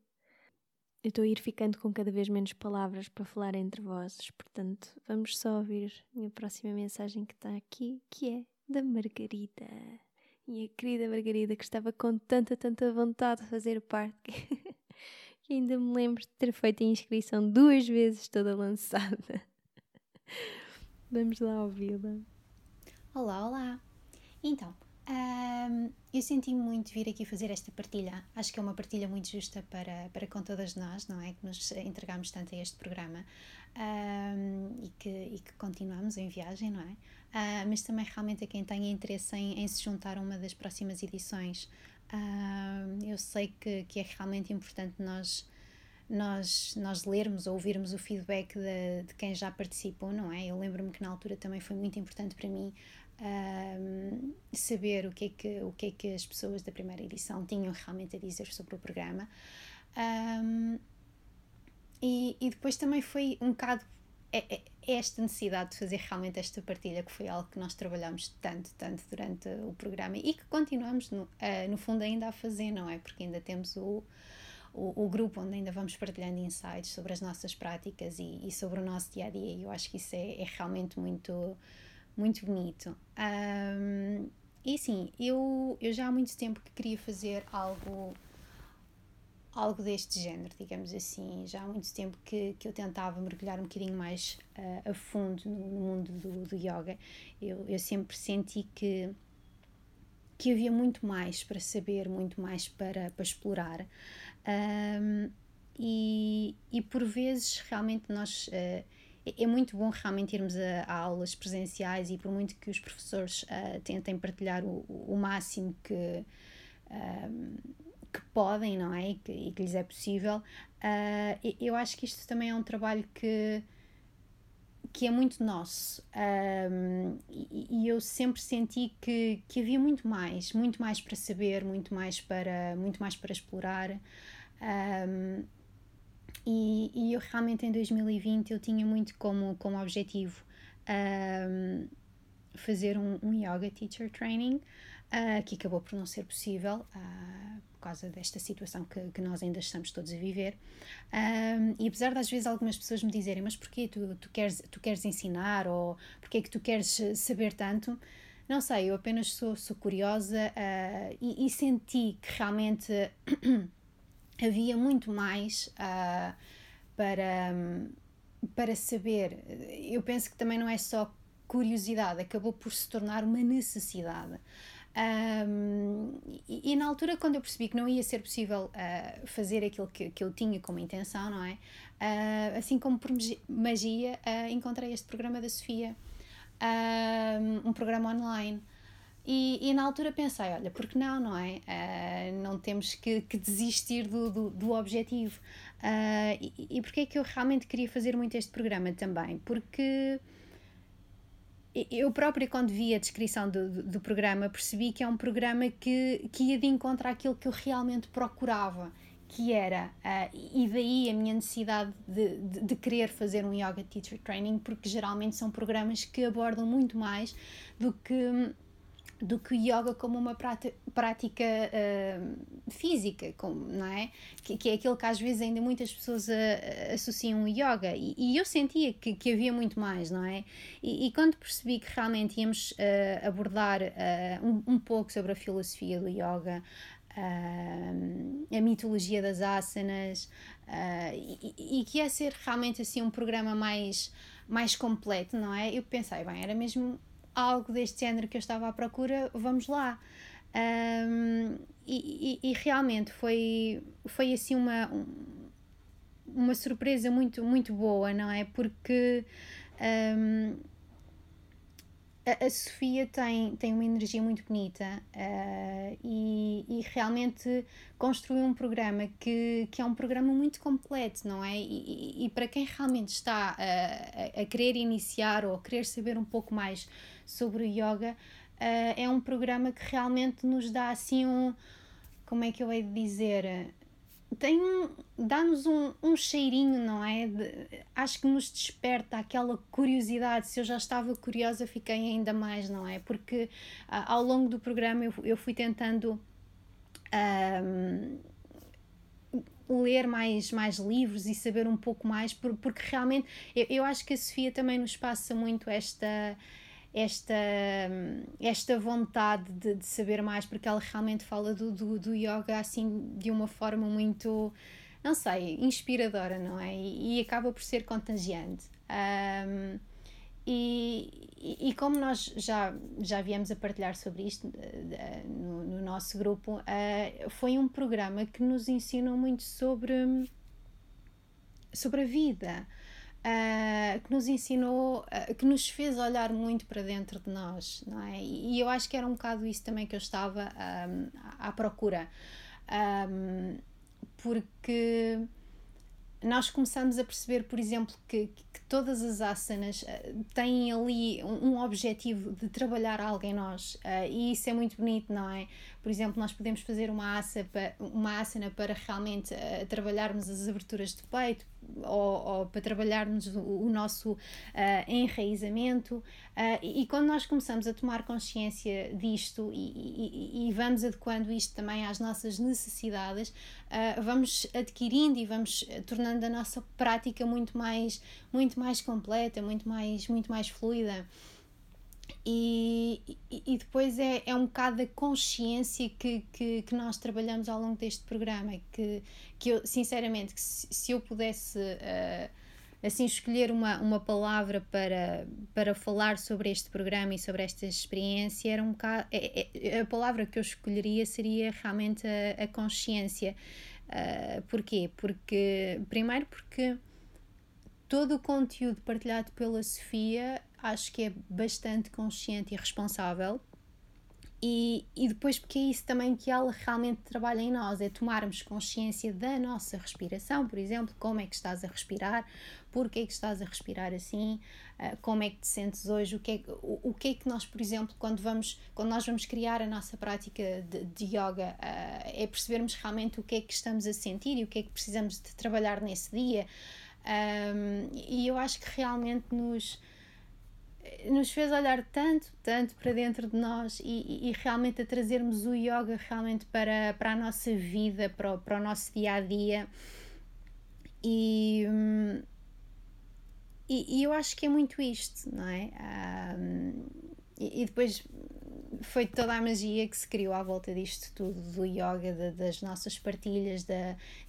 Eu estou a ir ficando com cada vez menos palavras para falar entre vozes, portanto, vamos só ouvir a minha próxima mensagem que está aqui, que é da Margarida. Minha querida Margarida, que estava com tanta, tanta vontade de fazer parte, <laughs> que ainda me lembro de ter feito a inscrição duas vezes toda lançada. <laughs> Vamos lá ouvi-la. Olá, olá. Então, um, eu senti muito vir aqui fazer esta partilha. Acho que é uma partilha muito justa para, para com todas nós, não é? Que nos entregamos tanto a este programa um, e, que, e que continuamos em viagem, não é? Uh, mas também realmente a quem tenha interesse em, em se juntar a uma das próximas edições. Uh, eu sei que, que é realmente importante nós nós, nós lermos ou ouvirmos o feedback de, de quem já participou, não é? Eu lembro-me que na altura também foi muito importante para mim um, saber o que, é que, o que é que as pessoas da primeira edição tinham realmente a dizer sobre o programa. Um, e, e depois também foi um bocado esta necessidade de fazer realmente esta partilha, que foi algo que nós trabalhamos tanto, tanto durante o programa e que continuamos, no, no fundo, ainda a fazer, não é? Porque ainda temos o, o, o, grupo onde ainda vamos partilhando insights sobre as nossas práticas e, e sobre o nosso dia a dia. E eu acho que isso é, é realmente muito, muito bonito. Um, e sim, eu, eu já há muito tempo que queria fazer algo algo deste género, digamos assim. Já há muito tempo que, que eu tentava mergulhar um bocadinho mais uh, a fundo no, no mundo do, do, yoga. Eu, eu sempre senti que, que havia muito mais para saber, muito mais para, para explorar. Um, e, e por vezes realmente nós. Uh, é muito bom realmente irmos a, a, aulas presenciais e por muito que os professores uh, tentem partilhar o, o máximo que, que podem, não é? E que, e que lhes é possível, uh, eu acho que isto também é um trabalho que, que é muito nosso um, e, e, eu sempre senti que, que havia muito mais, muito mais para saber, muito mais para, muito mais para explorar. Um, e, e, eu realmente em 2020 eu tinha muito como, como objetivo um, fazer um, um, yoga teacher training uh, que acabou por não ser possível uh, por causa desta situação que, que, nós ainda estamos todos a viver. Um, e apesar de às vezes algumas pessoas me dizerem mas porquê? Tu, tu, queres, tu queres ensinar ou porquê que tu queres saber tanto? Não sei, eu apenas sou, sou curiosa uh, e, e senti que realmente <clears throat> havia muito mais uh, para, para saber. Eu penso que também não é só curiosidade, acabou por se tornar uma necessidade. Um, e, e, na altura, quando eu percebi que não ia ser possível uh, fazer aquilo que, que eu tinha como intenção, não é? Uh, assim como por magia, encontrei este programa da Sofia, um programa online. E, e, na altura pensei, olha, porque não, não é? Uh, não temos que, que desistir do, do, do objetivo. Uh, e, e porque é que eu realmente queria fazer muito este programa também? Porque eu própria, quando vi a descrição do, do, do, programa, percebi que é um programa que, que ia de encontro àquilo que eu realmente procurava, que era, uh, e daí a minha necessidade de, de, de, querer fazer um Yoga Teacher Training, porque geralmente são programas que abordam muito mais do que do que yoga como uma prática uh, física, como, não é? Que, que, é aquilo que às vezes ainda muitas pessoas uh, associam o yoga e, e, eu sentia que, que havia muito mais, não é? E, e quando percebi que realmente íamos uh, abordar um, um, pouco sobre a filosofia do yoga, a mitologia das asanas e, e que ia ser realmente assim um programa mais, mais completo, não é? Eu pensei, bem, era mesmo algo deste género que eu estava à procura, vamos lá. Um, e, e, e, realmente foi, foi assim uma, uma surpresa muito, muito boa, não é? Porque um, a, a, Sofia tem, tem uma energia muito bonita uh, e, e, realmente construiu um programa que, que é um programa muito completo, não é? E, e para quem realmente está a, a querer iniciar ou a querer saber um pouco mais sobre o yoga, uh, é um programa que realmente nos dá assim um. Como é que eu hei de dizer? Tem um. dá-nos um, um cheirinho, não é? De, acho que nos desperta aquela curiosidade. Se eu já estava curiosa, fiquei ainda mais, não é? Porque uh, ao longo do programa eu, eu fui tentando. Um, ler mais, mais livros e saber um pouco mais, porque realmente eu, eu acho que a Sofia também nos passa muito esta, esta, esta vontade de, de, saber mais, porque ela realmente fala do, do, do, yoga assim de uma forma muito, não sei, inspiradora, não é? E, e acaba por ser contagiante. Um, e, e, como nós já, já viemos a partilhar sobre isto uh, no, no, nosso grupo, uh, foi um programa que nos ensinou muito sobre, sobre a vida uh, que nos ensinou, uh, que nos fez olhar muito para dentro de nós, não é? E, eu acho que era um bocado isso também que eu estava um, à, à procura, um, porque nós começamos a perceber, por exemplo, que, que todas as asanas têm ali um, um, objetivo de trabalhar algo em nós e isso é muito bonito, não é? Por exemplo, nós podemos fazer uma, asa uma asana para realmente trabalharmos as aberturas de peito, ou, ou para trabalharmos o, o nosso uh, enraizamento. Uh, e, e, quando nós começamos a tomar consciência disto e, e, e vamos adequando isto também às nossas necessidades, uh, vamos adquirindo e vamos tornando a nossa prática muito mais, muito mais completa, muito mais, muito mais fluida. E, e, depois é, é um bocado a consciência que, que, que, nós trabalhamos ao longo deste programa que, que eu sinceramente que se, se eu pudesse uh, assim escolher uma, uma palavra para, para falar sobre este programa e sobre esta experiência era um bocado, é, é, a palavra que eu escolheria seria realmente a, a consciência uh, porquê? porque primeiro porque todo o conteúdo partilhado pela Sofia acho que é bastante consciente e responsável. E, e depois, porque é isso também que ela realmente trabalha em nós, é tomarmos consciência da nossa respiração, por exemplo, como é que estás a respirar, porque é que estás a respirar assim, uh, como é que te sentes hoje, o que, é, o, o que é que nós, por exemplo, quando, vamos, quando nós vamos criar a nossa prática de, de yoga, uh, é percebermos realmente o que é que estamos a sentir e o que é que precisamos de trabalhar nesse dia. E eu acho que realmente nos nos fez olhar tanto, tanto para dentro de nós e, e, realmente a trazermos o yoga realmente para, para a nossa vida, para o, para o nosso dia a dia. E, hum, e, e, eu acho que é muito isto, não é? Um, e, e, depois foi toda a magia que se criou à volta disto tudo, do yoga, de, das nossas partilhas,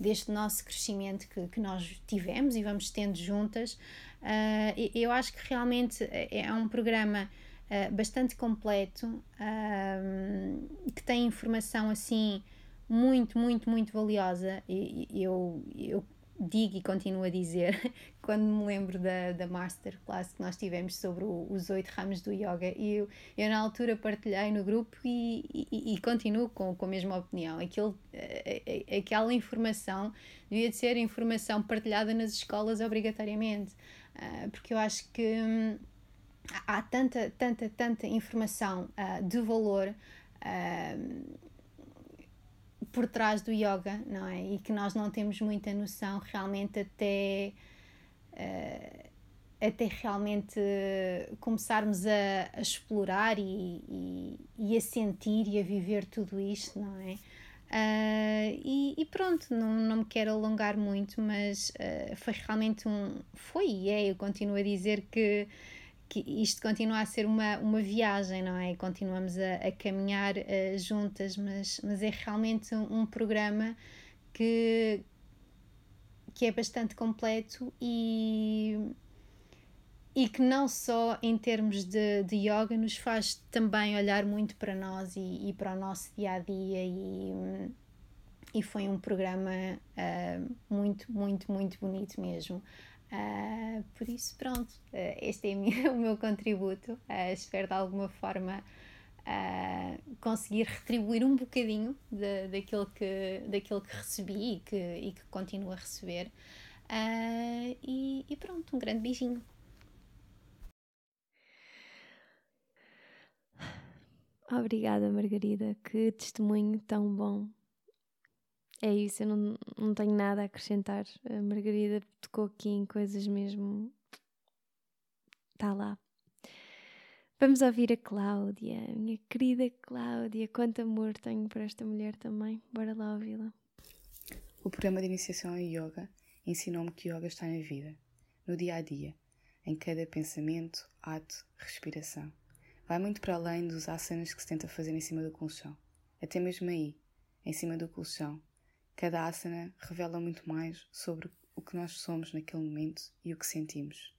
deste nosso crescimento que, que nós tivemos e vamos tendo juntas. Uh, eu acho que realmente é, é um programa uh, bastante completo, uh, que tem informação assim muito, muito, muito valiosa. E, eu, eu digo e continuo a dizer, <laughs> quando me lembro da, da masterclass que nós tivemos sobre o, os oito ramos do yoga, eu, eu na altura partilhei no grupo e, e, e continuo com, com a mesma opinião. Aquilo, aquela informação devia de ser informação partilhada nas escolas obrigatoriamente, uh, porque eu acho que hum, há tanta, tanta, tanta informação uh, de valor. Uh, por trás do yoga, não é? E que nós não temos muita noção realmente até. Até realmente começarmos a, a explorar e, e, e, a sentir e a viver tudo isto, não é? Uh, e, e, pronto, não, não me quero alongar muito, mas uh, foi realmente um. Foi e é, eu continuo a dizer que que isto continua a ser uma, uma viagem, não é? Continuamos a, a caminhar uh, juntas, mas, mas é realmente um, um, programa que, que é bastante completo e, e que não só em termos de, de yoga nos faz também olhar muito para nós e, e para o nosso dia a dia e, e foi um programa uh, muito, muito, muito bonito mesmo. Uh, por isso, pronto, uh, este é minha, <laughs> o meu contributo. Espero de alguma forma conseguir retribuir um bocadinho de, daquilo, que, daquilo que recebi e que, e que continuo a receber. E, e pronto, um grande beijinho. Obrigada, Margarida. Que testemunho tão bom. É isso, eu não, não tenho nada a acrescentar. A Margarida tocou aqui em coisas mesmo. Está lá. Vamos ouvir a Cláudia, minha querida Cláudia. Quanto amor tenho por esta mulher também. Bora lá ouvi-la. O programa de iniciação ao yoga ensinou-me que yoga está na vida, no dia a dia, em cada pensamento, ato, respiração. Vai muito para além dos asanas que se tenta fazer em cima do colchão. Até mesmo aí, em cima do colchão, Cada asana revela muito mais sobre o que nós somos naquele momento e o que sentimos.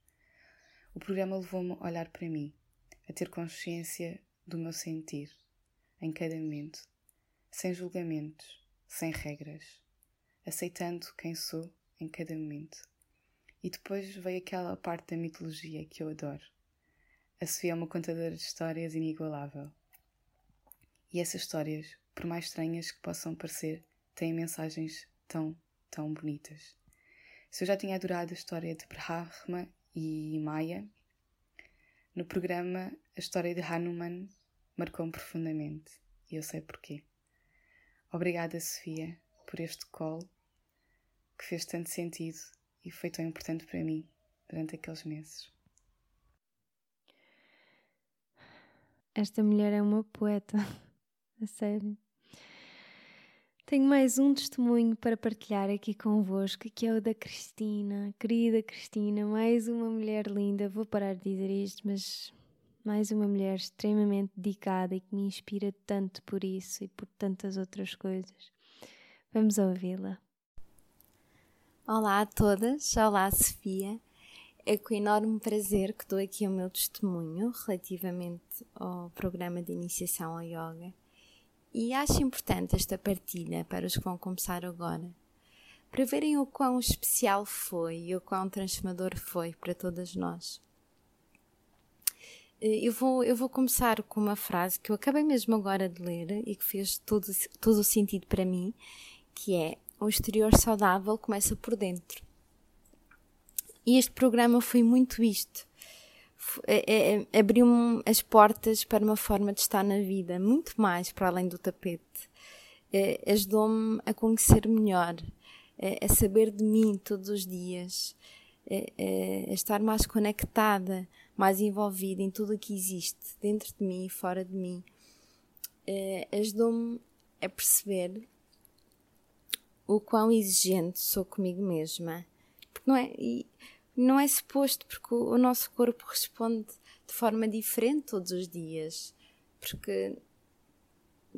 O programa levou-me a olhar para mim, a ter consciência do meu sentir em cada momento, sem julgamentos, sem regras, aceitando quem sou em cada momento. E depois veio aquela parte da mitologia que eu adoro. A Sofia é uma contadora de histórias inigualável. E essas histórias, por mais estranhas que possam parecer, têm mensagens tão, tão bonitas. Se eu já tinha adorado a história de Brahma e Maya, no programa a história de Hanuman marcou-me profundamente e eu sei porquê. Obrigada, Sofia, por este call que fez tanto sentido e foi tão importante para mim durante aqueles meses. Esta mulher é uma poeta, <laughs> a sério. Tenho mais um testemunho para partilhar aqui convosco, que é o da Cristina, querida Cristina, mais uma mulher linda. Vou parar de dizer isto, mas mais uma mulher extremamente dedicada e que me inspira tanto por isso e por tantas outras coisas. Vamos ouvi-la. Olá a todas, olá Sofia. É com enorme prazer que dou aqui o meu testemunho relativamente ao programa de iniciação ao yoga e acho importante esta partilha para os que vão começar agora, para verem o quão especial foi e o quão transformador foi para todas nós. Eh, eu vou, eu vou começar com uma frase que eu acabei mesmo agora de ler e que fez todo, todo o sentido para mim, que é o exterior saudável começa por dentro. E este programa foi muito isto. É, é, abriu-me as portas para uma forma de estar na vida, muito mais para além do tapete. É, Ajudou-me a conhecer melhor, é, a saber de mim todos os dias, a estar mais conectada, mais envolvida em tudo o que existe, dentro de mim e fora de mim. Ajudou-me a perceber o quão exigente sou comigo mesma. Porque não é. E, não é suposto, porque o, nosso corpo responde de forma diferente todos os dias. Porque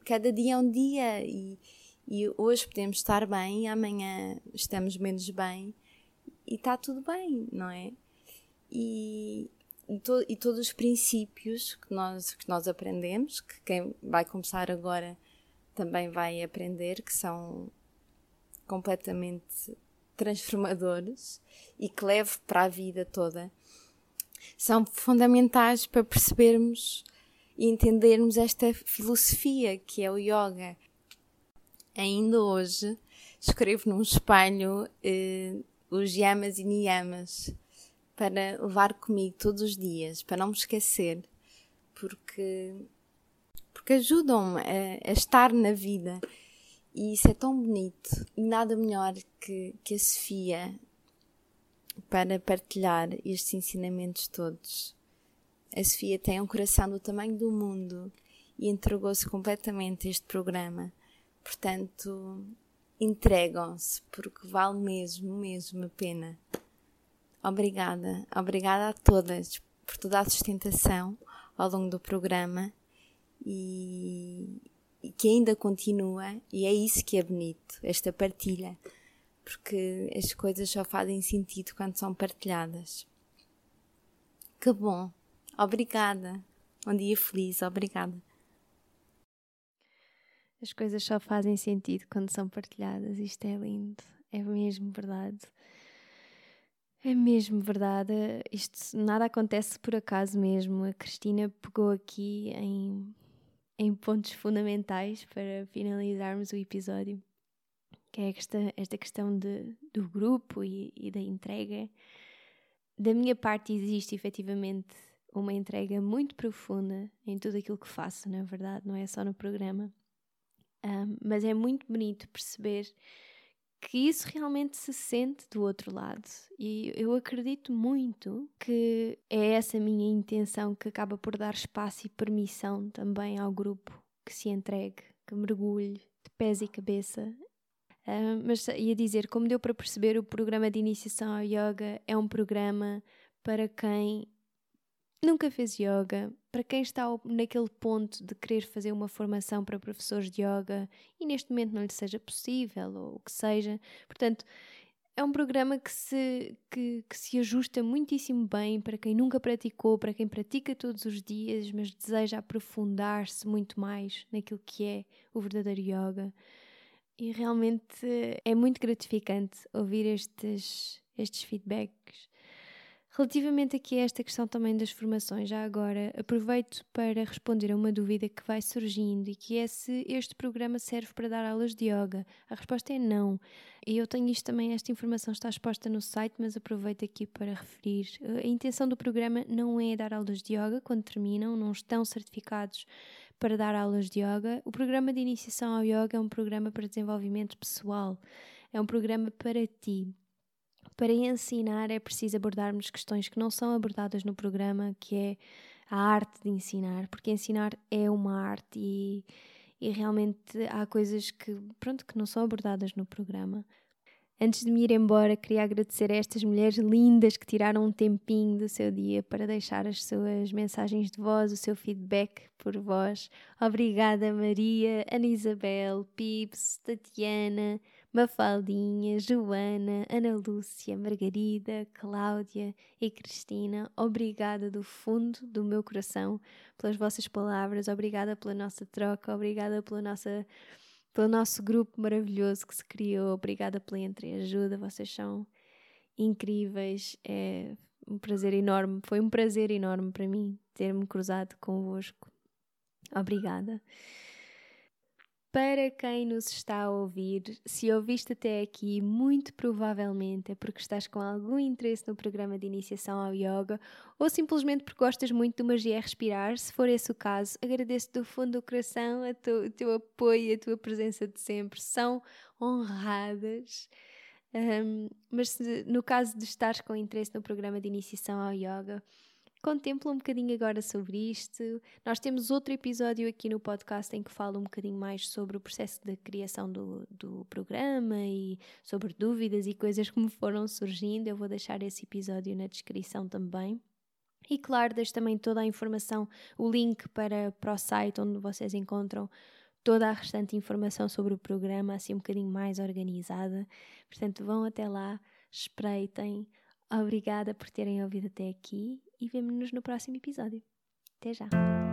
cada dia é um dia e, e hoje podemos estar bem, amanhã estamos menos bem e está tudo bem, não é? E, e, to, e, todos os princípios que nós, que nós aprendemos, que quem vai começar agora também vai aprender, que são completamente transformadores e que levo para a vida toda, são fundamentais para percebermos e entendermos esta filosofia que é o yoga. Ainda hoje escrevo num espelho eh, os yamas e niyamas para levar comigo todos os dias, para não me esquecer, porque, porque ajudam-me a, a, estar na vida. E isso é tão bonito. E nada melhor que, que a Sofia para partilhar estes ensinamentos todos. A Sofia tem um coração do tamanho do mundo e entregou-se completamente a este programa. Portanto, entregam-se porque vale mesmo, mesmo a pena. Obrigada, obrigada a todas por toda a sustentação ao longo do programa e, que ainda continua, e é isso que é bonito, esta partilha, porque as coisas só fazem sentido quando são partilhadas. Que bom, obrigada, um dia feliz, obrigada. As coisas só fazem sentido quando são partilhadas, isto é lindo, é mesmo verdade. É mesmo verdade. Isto nada acontece por acaso mesmo. A Cristina pegou aqui em, em pontos fundamentais para finalizarmos o episódio, que é esta, esta questão de, do grupo e, e da entrega. Da minha parte existe efetivamente uma entrega muito profunda em tudo aquilo que faço, na verdade, não é só no programa. Um, mas é muito bonito perceber que isso realmente se sente do outro lado. E eu acredito muito que é essa minha intenção que acaba por dar espaço e permissão também ao grupo que se entregue, que mergulhe de pés e cabeça. Uh, mas ia dizer, como deu para perceber, o programa de iniciação ao yoga é um programa para quem nunca fez yoga, para quem está naquele ponto de querer fazer uma formação para professores de yoga e neste momento não lhe seja possível ou o que seja. Portanto, é um programa que se, que, que se ajusta muitíssimo bem para quem nunca praticou, para quem pratica todos os dias, mas deseja aprofundar-se muito mais naquilo que é o verdadeiro yoga. E realmente é muito gratificante ouvir estes, estes feedbacks Relativamente aqui a esta questão também das formações, já agora aproveito para responder a uma dúvida que vai surgindo e que é se este programa serve para dar aulas de yoga. A resposta é não. E eu tenho isto também, esta informação está exposta no site, mas aproveito aqui para referir. A intenção do programa não é dar aulas de yoga quando terminam, não estão certificados para dar aulas de yoga. O programa de iniciação ao yoga é um programa para desenvolvimento pessoal. É um programa para ti. Para ensinar é preciso abordarmos questões que não são abordadas no programa, que é a arte de ensinar, porque ensinar é uma arte e, e realmente há coisas que, pronto, que não são abordadas no programa. Antes de me ir embora, queria agradecer a estas mulheres lindas que tiraram um tempinho do seu dia para deixar as suas mensagens de voz, o seu feedback por voz. Obrigada, Maria, Ana Isabel, Pips, Tatiana, Mafaldinha, Joana, Ana Lúcia, Margarida, Cláudia e Cristina, obrigada do fundo do meu coração pelas vossas palavras, obrigada pela nossa troca, obrigada pela nossa, pelo nosso grupo maravilhoso que se criou, obrigada pela entreajuda, vocês são incríveis, é um prazer enorme, foi um prazer enorme para mim ter-me cruzado convosco. Obrigada. Para quem nos está a ouvir, se ouviste até aqui, muito provavelmente é porque estás com algum interesse no programa de iniciação ao yoga ou simplesmente porque gostas muito do Magia Respirar. Se for esse o caso, agradeço do fundo do coração o teu apoio e a tua presença de sempre. São honradas. Um, mas se, no caso de estares com interesse no programa de iniciação ao yoga, contempla um bocadinho agora sobre isto. Nós temos outro episódio aqui no podcast em que falo um bocadinho mais sobre o processo da criação do, do programa e sobre dúvidas e coisas que me foram surgindo. Eu vou deixar esse episódio na descrição também. E claro, deixo também toda a informação, o link para, para o site onde vocês encontram toda a restante informação sobre o programa, assim um bocadinho mais organizada. Portanto, vão até lá, espreitem, Obrigada por terem ouvido até aqui e vemo-nos no próximo episódio. Até já!